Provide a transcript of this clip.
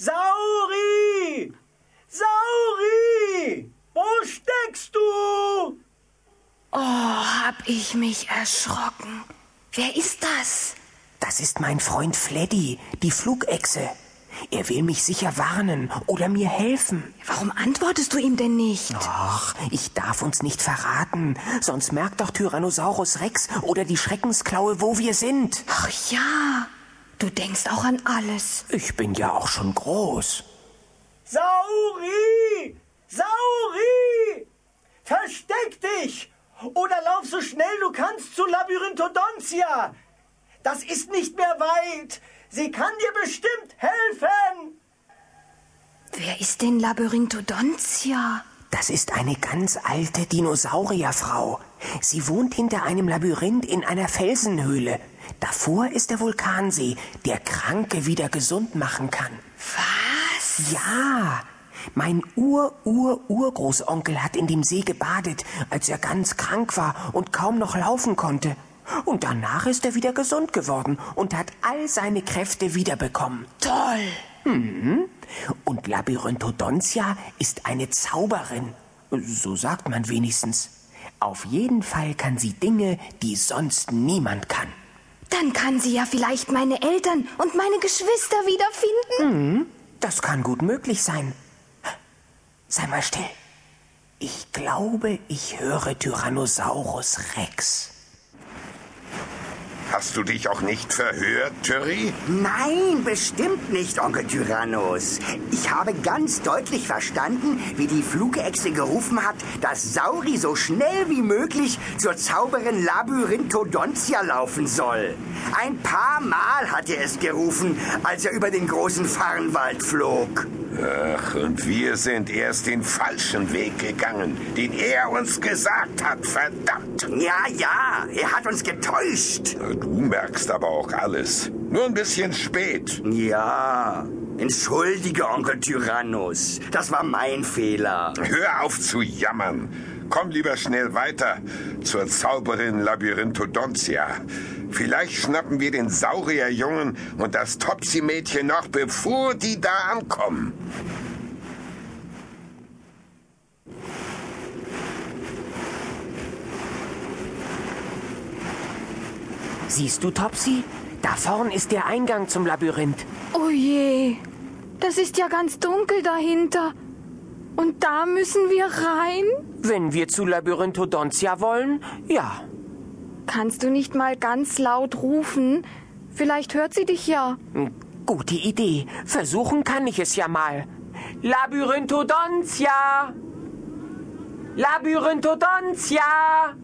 Sauri! Sauri! Wo steckst du? Oh, hab ich mich erschrocken. Wer ist das? Das ist mein Freund Fleddy, die Flugechse. Er will mich sicher warnen oder mir helfen. Warum antwortest du ihm denn nicht? Ach, ich darf uns nicht verraten, sonst merkt doch Tyrannosaurus Rex oder die Schreckensklaue, wo wir sind. Ach ja, du denkst auch an alles. Ich bin ja auch schon groß. Sauri! Sauri! Versteck dich! Oder lauf so schnell du kannst zu Labyrinthodontia! Das ist nicht mehr weit! Sie kann dir bestimmt helfen! Wer ist denn Labyrinthodontia? Das ist eine ganz alte Dinosaurierfrau. Sie wohnt hinter einem Labyrinth in einer Felsenhöhle. Davor ist der Vulkansee, der Kranke wieder gesund machen kann. Was? Ja, mein Ur-Ur-Urgroßonkel hat in dem See gebadet, als er ganz krank war und kaum noch laufen konnte. Und danach ist er wieder gesund geworden und hat all seine Kräfte wiederbekommen. Toll. Mhm. Und Labyrinthodontia ist eine Zauberin. So sagt man wenigstens. Auf jeden Fall kann sie Dinge, die sonst niemand kann. Dann kann sie ja vielleicht meine Eltern und meine Geschwister wiederfinden. Mhm. Das kann gut möglich sein. Sei mal still. Ich glaube, ich höre Tyrannosaurus Rex. Hast du dich auch nicht verhört, Tyri? Nein, bestimmt nicht, Onkel Tyrannus. Ich habe ganz deutlich verstanden, wie die Flugechse gerufen hat, dass Sauri so schnell wie möglich zur Zauberin Labyrinthodontia laufen soll. Ein paar Mal hat er es gerufen, als er über den großen Farnwald flog. Ach, und wir sind erst den falschen Weg gegangen, den er uns gesagt hat, verdammt. Ja, ja, er hat uns getäuscht. Du merkst aber auch alles. Nur ein bisschen spät. Ja, entschuldige, Onkel Tyrannus. Das war mein Fehler. Hör auf zu jammern. Komm lieber schnell weiter zur Zauberin Labyrinthodontia. Vielleicht schnappen wir den Saurierjungen und das Topsy-Mädchen noch, bevor die da ankommen. Siehst du, Topsy? Da vorn ist der Eingang zum Labyrinth. Oh je, das ist ja ganz dunkel dahinter. Und da müssen wir rein? Wenn wir zu Labyrinthodontia wollen, ja. Kannst du nicht mal ganz laut rufen? Vielleicht hört sie dich ja. Gute Idee. Versuchen kann ich es ja mal. Labyrinthodontia! Labyrinthodontia!